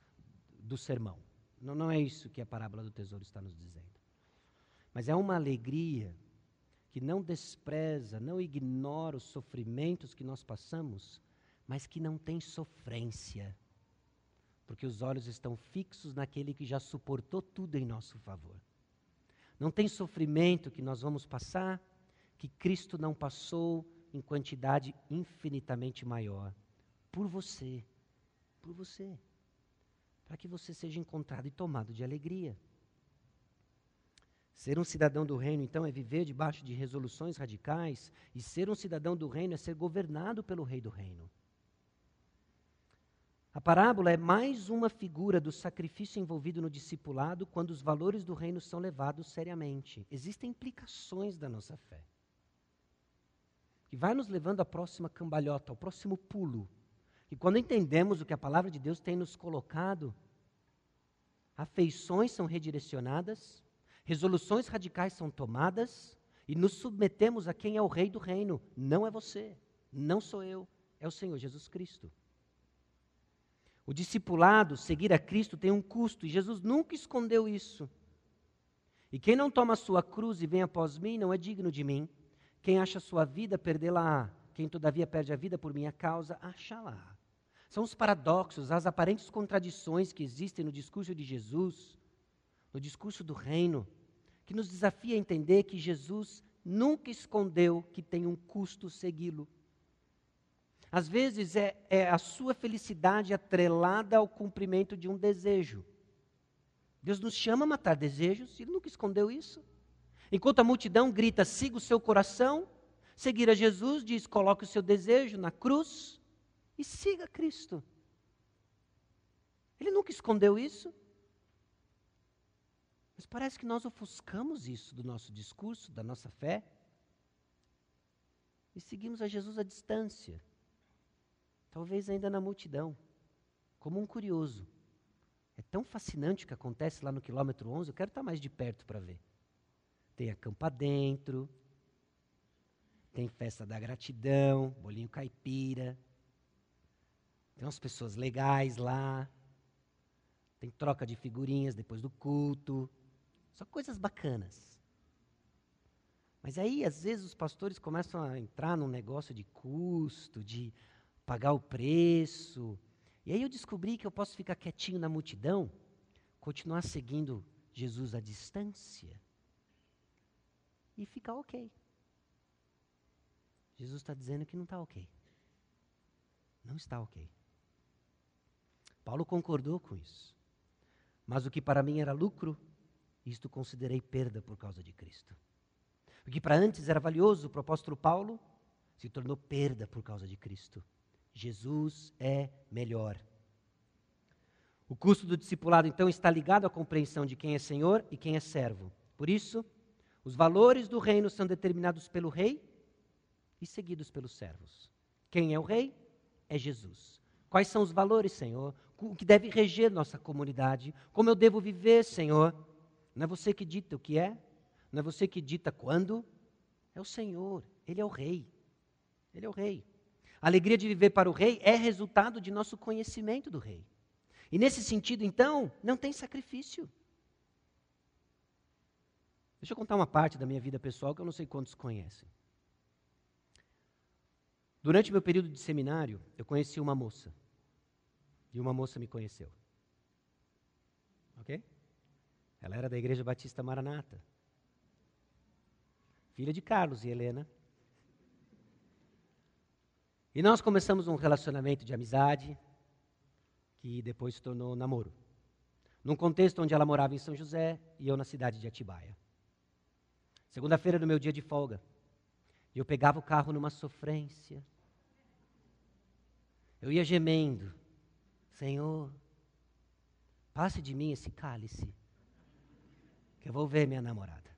do sermão. Não, não é isso que a parábola do tesouro está nos dizendo. Mas é uma alegria que não despreza, não ignora os sofrimentos que nós passamos, mas que não tem sofrência, porque os olhos estão fixos naquele que já suportou tudo em nosso favor. Não tem sofrimento que nós vamos passar que Cristo não passou em quantidade infinitamente maior por você, por você, para que você seja encontrado e tomado de alegria. Ser um cidadão do reino, então, é viver debaixo de resoluções radicais, e ser um cidadão do reino é ser governado pelo rei do reino. A parábola é mais uma figura do sacrifício envolvido no discipulado quando os valores do reino são levados seriamente. Existem implicações da nossa fé. Que vai nos levando à próxima cambalhota, ao próximo pulo. E quando entendemos o que a palavra de Deus tem nos colocado, afeições são redirecionadas, Resoluções radicais são tomadas e nos submetemos a quem é o rei do reino. Não é você, não sou eu, é o Senhor Jesus Cristo. O discipulado, seguir a Cristo, tem um custo e Jesus nunca escondeu isso. E quem não toma a sua cruz e vem após mim não é digno de mim. Quem acha a sua vida, perdê-la. Quem todavia perde a vida por minha causa, acha-la. São os paradoxos, as aparentes contradições que existem no discurso de Jesus, no discurso do reino, que nos desafia a entender que Jesus nunca escondeu que tem um custo segui-lo. Às vezes é, é, a sua felicidade atrelada ao cumprimento de um desejo. Deus nos chama a matar desejos, ele nunca escondeu isso. Enquanto a multidão grita, siga o seu coração, seguir a Jesus diz, coloque o seu desejo na cruz e siga Cristo. Ele nunca escondeu isso. Mas parece que nós ofuscamos isso do nosso discurso, da nossa fé, e seguimos a Jesus à distância, talvez ainda na multidão, como um curioso. É tão fascinante o que acontece lá no quilômetro 11, eu quero estar mais de perto para ver. Tem acampa dentro, tem festa da gratidão, bolinho caipira, tem umas pessoas legais lá, tem troca de figurinhas depois do culto, só coisas bacanas. Mas aí, às vezes, os pastores começam a entrar num negócio de custo, de pagar o preço, E aí eu descobri que eu posso ficar quietinho na multidão, continuar seguindo Jesus à distância e ficar ok. Jesus está dizendo que não está ok. Não está ok. Paulo concordou com isso. Mas o que para mim era lucro, isto considerei perda por causa de Cristo. O que para antes era valioso o apóstolo Paulo, se tornou perda por causa de Cristo. Jesus é melhor. O custo do discipulado, então, está ligado à compreensão de quem é Senhor e quem é servo. Por isso, os valores do reino são determinados pelo rei e seguidos pelos servos. Quem é o rei? É Jesus. Quais são os valores, Senhor? O que deve reger nossa comunidade? Como eu devo viver, Senhor? Não é você que dita o que é, não é você que dita quando, é o Senhor, Ele é o Rei. Ele é o Rei. A alegria de viver para o Rei é resultado de nosso conhecimento do Rei. E nesse sentido, então, não tem sacrifício. Deixa eu contar uma parte da minha vida pessoal que eu não sei quantos conhecem. Durante meu período de seminário, eu conheci uma moça. E uma moça me conheceu. Ok? Ela era da Igreja Batista Maranata. Filha de Carlos e Helena. E nós começamos um relacionamento de amizade, que depois se tornou namoro. Num contexto onde ela morava em São José e eu na cidade de Atibaia. Segunda-feira, no meu dia de folga, eu pegava o carro numa sofrência. Eu ia gemendo: Senhor, passe de mim esse cálice, que eu vou ver minha namorada.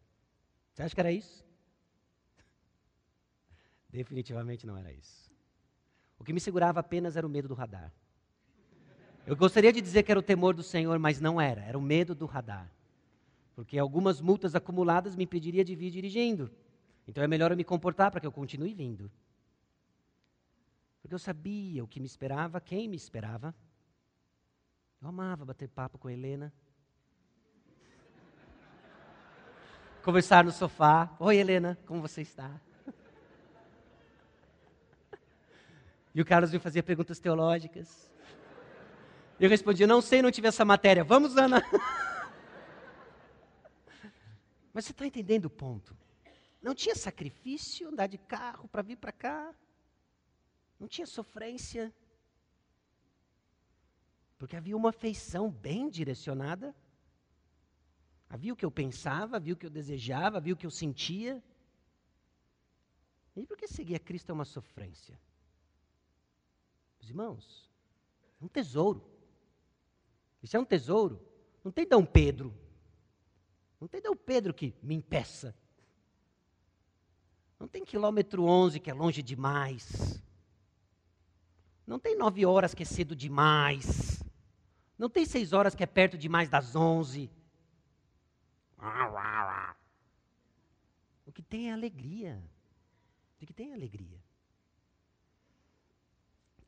Você acha que era isso? [laughs] Definitivamente não era isso. O que me segurava apenas era o medo do radar. Eu gostaria de dizer que era o temor do Senhor, mas não era, era o medo do radar. Porque algumas multas acumuladas me impediria de vir dirigindo. Então é melhor eu me comportar para que eu continue vindo. Porque eu sabia o que me esperava, quem me esperava. Eu amava bater papo com a Helena. Conversar no sofá. Oi, Helena, como você está? E o Carlos me fazia perguntas teológicas. Eu respondia: Não sei, não tive essa matéria. Vamos, Ana. [laughs] Mas você está entendendo o ponto? Não tinha sacrifício andar de carro para vir para cá. Não tinha sofrência. Porque havia uma afeição bem direcionada. Havia o que eu pensava, havia o que eu desejava, havia o que eu sentia. E por que seguir a Cristo é uma sofrência? Os irmãos, é um tesouro. Isso é um tesouro. Não tem Dom Pedro. Não tem Dom Pedro que me impeça. Não tem quilômetro 11 que é longe demais. Não tem nove horas que é cedo demais. Não tem seis horas que é perto demais das onze. O que tem é alegria. O que tem é alegria.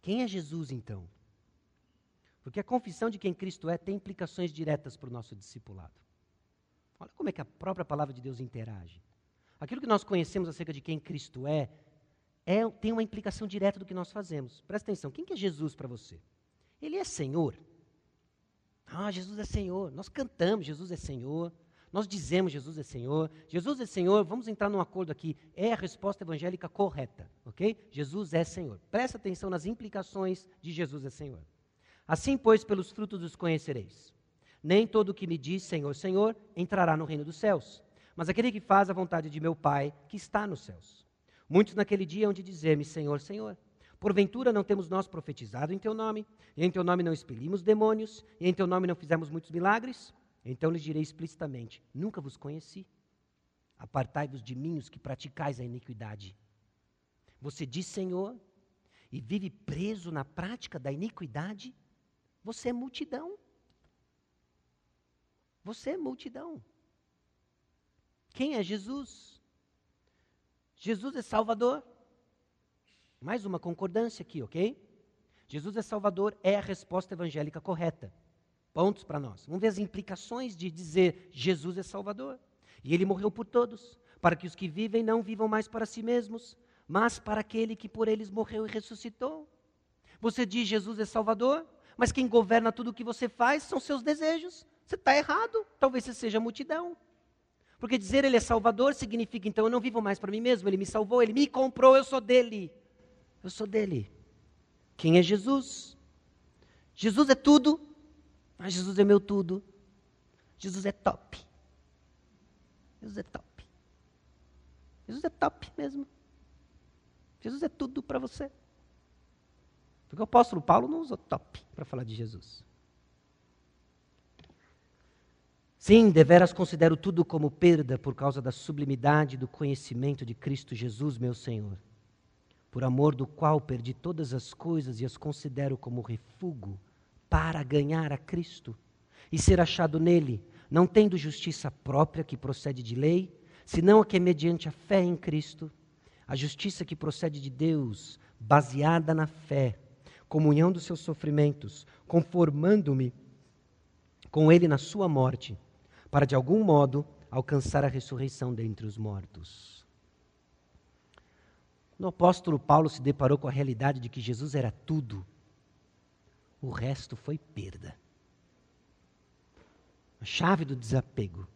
Quem é Jesus então? Porque a confissão de quem Cristo é tem implicações diretas para o nosso discipulado. Olha como é que a própria palavra de Deus interage. Aquilo que nós conhecemos acerca de quem Cristo é, é tem uma implicação direta do que nós fazemos. Presta atenção, quem que é Jesus para você? Ele é Senhor. Ah, Jesus é Senhor. Nós cantamos, Jesus é Senhor. Nós dizemos Jesus é Senhor. Jesus é Senhor, vamos entrar num acordo aqui. É a resposta evangélica correta, ok? Jesus é Senhor. Presta atenção nas implicações de Jesus é Senhor. Assim, pois, pelos frutos os conhecereis. Nem todo o que me diz Senhor, Senhor entrará no reino dos céus, mas aquele que faz a vontade de meu Pai que está nos céus. Muitos naquele dia hão de dizer-me Senhor, Senhor. Porventura não temos nós profetizado em teu nome, e em teu nome não expelimos demônios, e em teu nome não fizemos muitos milagres? Então lhes direi explicitamente: Nunca vos conheci. Apartai-vos de mim, os que praticais a iniquidade. Você diz Senhor e vive preso na prática da iniquidade? Você é multidão. Você é multidão. Quem é Jesus? Jesus é Salvador. Mais uma concordância aqui, ok? Jesus é Salvador é a resposta evangélica correta. Pontos para nós. Vamos ver as implicações de dizer Jesus é Salvador. E ele morreu por todos, para que os que vivem não vivam mais para si mesmos, mas para aquele que por eles morreu e ressuscitou. Você diz Jesus é Salvador, Mas quem governa tudo o que você faz são seus desejos. Você está errado. Talvez você seja multidão. Porque dizer ele é salvador significa então eu não vivo mais para mim mesmo, ele me salvou, ele me comprou, eu sou dele. Eu sou dele. Quem é Jesus? Jesus é tudo. Ah, Jesus é meu tudo. Jesus é top. Jesus é top. Jesus é top mesmo. Jesus é tudo para você. Porque o apóstolo Paulo não usou top para falar de Jesus. Sim, deveras considero tudo como perda por causa da sublimidade do conhecimento de Cristo Jesus, meu Senhor, por amor do qual perdi todas as coisas e as considero como refúgio para ganhar a Cristo e ser achado nele, não tendo justiça própria que procede de lei, senão a que é mediante a fé em Cristo, a justiça que procede de Deus, baseada na fé, comunhão dos seus sofrimentos, conformando-me com ele na sua morte para de algum modo alcançar a ressurreição dentre os mortos. Quando o apóstolo Paulo se deparou com a realidade de que Jesus era tudo, o resto foi perda. A chave do desapego.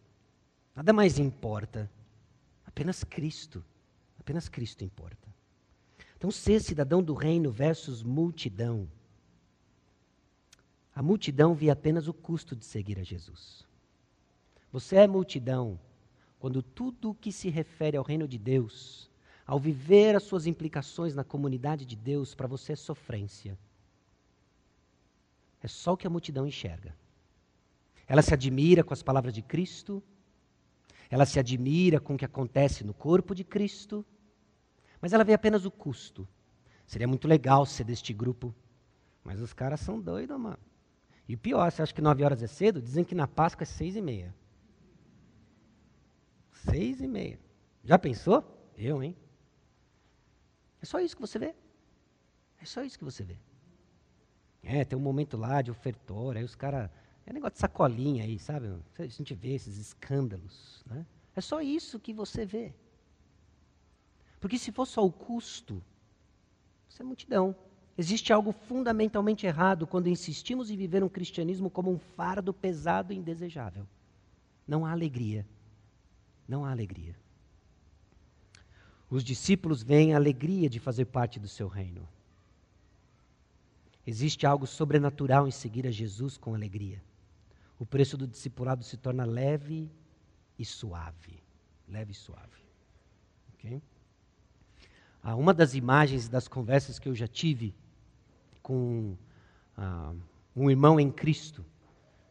Nada mais importa. Apenas Cristo. Apenas Cristo importa. Então, ser cidadão do reino versus multidão. A multidão via apenas o custo de seguir a Jesus. Você é multidão quando tudo o que se refere ao reino de Deus, ao viver as suas implicações na comunidade de Deus, para você é sofrência. É só o que a multidão enxerga. Ela se admira com as palavras de Cristo, ela se admira com o que acontece no corpo de Cristo, mas ela vê apenas o custo. Seria muito legal ser deste grupo, mas os caras são doidos, mano. E o pior, você acha que nove horas é cedo? Dizem que na Páscoa é seis e meia. Seis e meia. Já pensou? Eu, hein? É só isso que você vê. É só isso que você vê. É, tem um momento lá de ofertório, aí os caras. É negócio de sacolinha aí, sabe? A gente vê esses escândalos. Né? É só isso que você vê. Porque se for só o custo, isso é multidão. Existe algo fundamentalmente errado quando insistimos em viver um cristianismo como um fardo pesado e indesejável. Não há alegria não há alegria. Os discípulos veem a alegria de fazer parte do seu reino. Existe algo sobrenatural em seguir a Jesus com alegria. O preço do discipulado se torna leve e suave. Leve e suave. Okay? Ah, uma das imagens das conversas que eu já tive com ah, um irmão em Cristo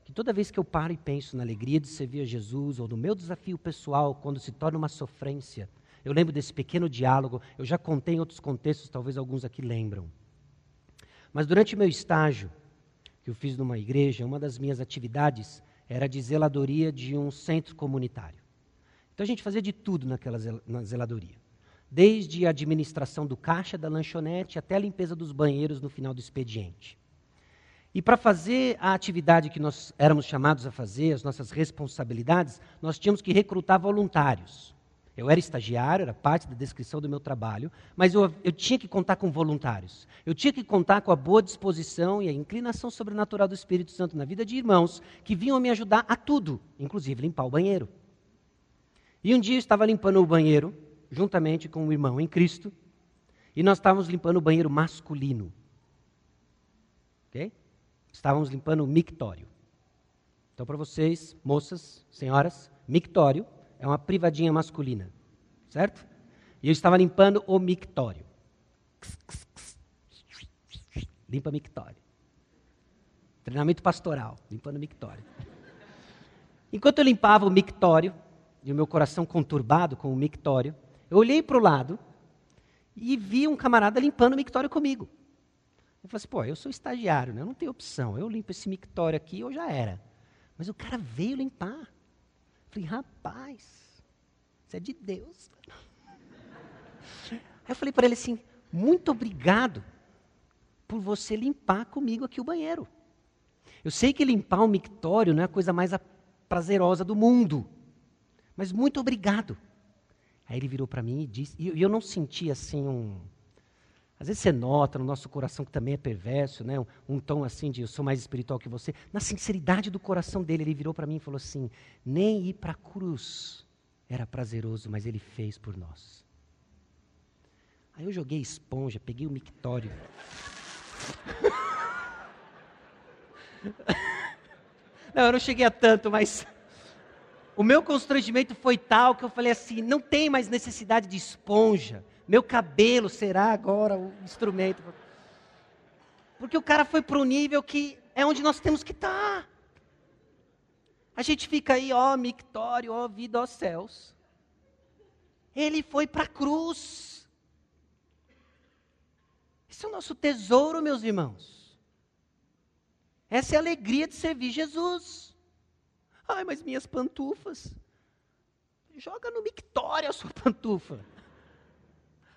que toda vez que eu paro e penso na alegria de servir a Jesus, ou no meu desafio pessoal, quando se torna uma sofrência, eu lembro desse pequeno diálogo, eu já contei em outros contextos, talvez alguns aqui lembram. Mas durante meu estágio, que eu fiz numa igreja, uma das minhas atividades era de zeladoria de um centro comunitário. Então a gente fazia de tudo naquela na zeladoria. Desde a administração do caixa da lanchonete até a limpeza dos banheiros no final do expediente. E para fazer a atividade que nós éramos chamados a fazer, as nossas responsabilidades, nós tínhamos que recrutar voluntários. Eu era estagiário, era parte da descrição do meu trabalho, mas eu, eu, tinha que contar com voluntários. Eu tinha que contar com a boa disposição e a inclinação sobrenatural do Espírito Santo na vida de irmãos que vinham me ajudar a tudo, inclusive limpar o banheiro. E um dia eu estava limpando o banheiro, juntamente com um irmão em Cristo, e nós estávamos limpando o banheiro masculino. Ok? estávamos limpando o mictório. Então, para vocês, moças, senhoras, mictório é uma privadinha masculina, certo? E eu estava limpando o mictório. Limpa mictório. Treinamento pastoral, limpando mictório. Enquanto eu limpava o mictório, e o meu coração conturbado com o mictório, eu olhei para o lado e vi um camarada limpando o mictório comigo. Eu falei assim, pô, eu sou estagiário, né? eu não tenho opção. Eu limpo esse mictório aqui, eu já era. Mas o cara veio limpar. Falei, rapaz, isso é de Deus. Aí eu falei para ele assim, muito obrigado por você limpar comigo aqui o banheiro. Eu sei que limpar um mictório não é a coisa mais prazerosa do mundo, mas muito obrigado. Aí ele virou para mim e disse, e eu não senti assim um, Às vezes você nota no nosso coração que também é perverso, né? Um, um, tom assim de eu sou mais espiritual que você. Na sinceridade do coração dele, ele virou para mim e falou assim: nem ir para a cruz era prazeroso, mas ele fez por nós. Aí eu joguei esponja, peguei o mictório. [laughs] Não, eu não cheguei a tanto, mas o meu constrangimento foi tal que eu falei assim: não tem mais necessidade de esponja. Meu cabelo será agora o instrumento. Porque o cara foi para um nível que é onde nós temos que estar. Tá. A gente fica aí, ó, mictório, ó, vida, ó, céus. Ele foi para a cruz. Esse é o nosso tesouro, meus irmãos. Essa é a alegria de servir Jesus. Ai, mas minhas pantufas. Joga no mictório a sua [laughs] pantufa.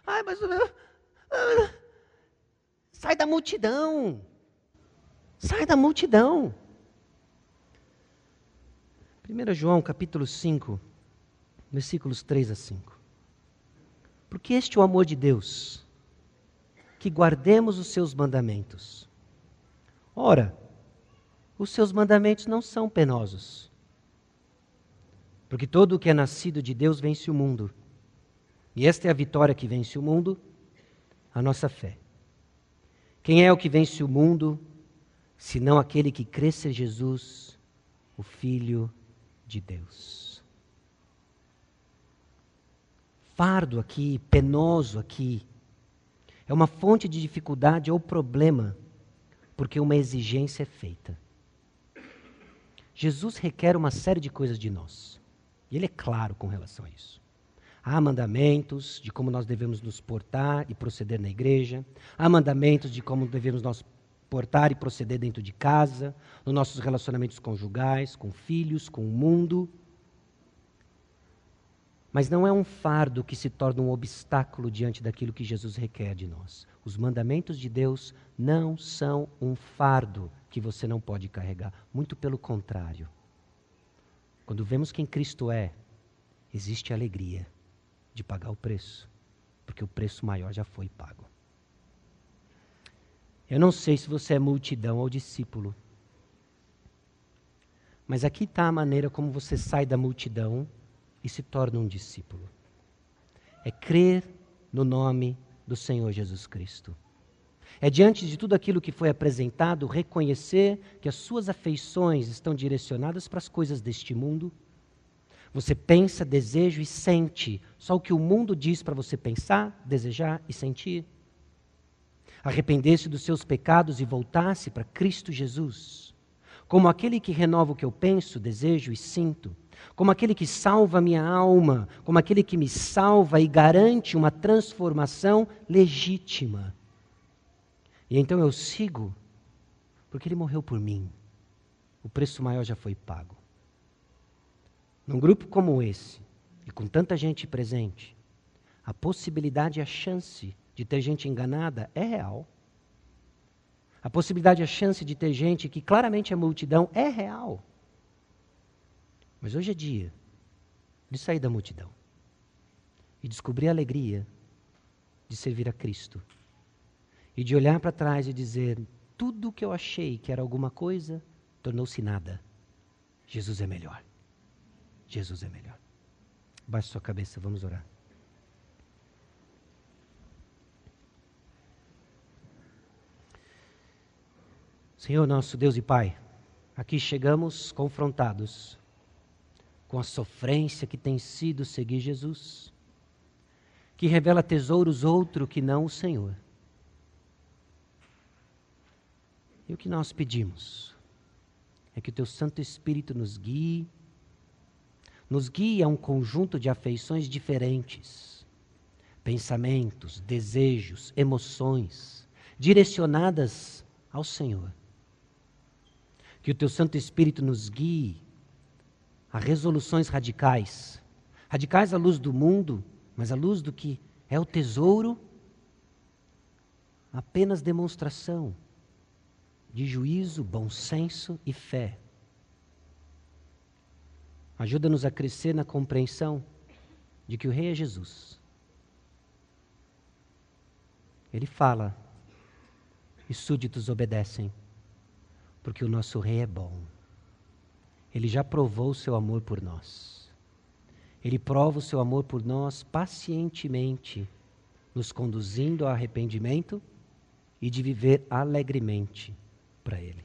Ai, mas. Ah, sai da multidão. Sai da multidão. 1 João capítulo 5, versículos 3 a 5. Porque este é o amor de Deus, que guardemos os seus mandamentos. Ora, os seus mandamentos não são penosos. Porque todo o que é nascido de Deus vence o mundo. E esta é a vitória que vence o mundo, a nossa fé. Quem é o que vence o mundo, senão aquele que crê ser Jesus, o Filho de Deus? Fardo aqui, penoso aqui, é uma fonte de dificuldade ou problema, porque uma exigência é feita. Jesus requer uma série de coisas de nós. E ele é claro com relação a isso. Há mandamentos de como nós devemos nos portar e proceder na igreja. Há mandamentos de como devemos nos portar e proceder dentro de casa, nos nossos relacionamentos conjugais, com filhos, com o mundo. Mas não é um fardo que se torna um obstáculo diante daquilo que Jesus requer de nós. Os mandamentos de Deus não são um fardo que você não pode carregar. Muito pelo contrário. Quando vemos quem Cristo é, existe alegria de pagar o preço, porque o preço maior já foi pago. Eu não sei se você é multidão ou discípulo, mas aqui está a maneira como você sai da multidão e se torna um discípulo. É crer no nome do Senhor Jesus Cristo. É diante de tudo aquilo que foi apresentado, reconhecer que as suas afeições estão direcionadas para as coisas deste mundo. Você pensa, deseja e sente só o que o mundo diz para você pensar, desejar e sentir. Arrepender-se dos seus pecados e voltar-se para Cristo Jesus, como aquele que renova o que eu penso, desejo e sinto, como aquele que salva minha alma, como aquele que me salva e garante uma transformação legítima e então eu sigo, porque ele morreu por mim. O preço maior já foi pago. Num grupo como esse, e com tanta gente presente, a possibilidade e a chance de ter gente enganada é real. A possibilidade e a chance de ter gente que claramente é multidão é real. Mas hoje é dia de sair da multidão e descobrir a alegria de servir a Cristo e de olhar para trás e dizer: tudo que eu achei que era alguma coisa tornou-se nada. Jesus é melhor. Jesus é melhor. Baixe sua cabeça, vamos orar. Senhor nosso Deus e Pai, aqui chegamos confrontados com a sofrência que tem sido seguir Jesus, que revela tesouros outro que não o Senhor. E o que nós pedimos é que o teu Santo Espírito nos guie, nos guie a um conjunto de afeições diferentes, pensamentos, desejos, emoções, direcionadas ao Senhor. Que o teu Santo Espírito nos guie a resoluções radicais, radicais à luz do mundo, mas à luz do que é o tesouro, apenas demonstração de juízo, bom senso e fé. Ajuda-nos a crescer na compreensão de que o Rei é Jesus. Ele fala, e súditos obedecem, porque o nosso Rei é bom. Ele já provou o seu amor por nós. Ele prova o seu amor por nós pacientemente, nos conduzindo ao arrependimento e de viver alegremente para Ele.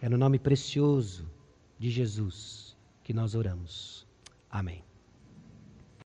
É no nome precioso de Jesus que nós oramos. Amém.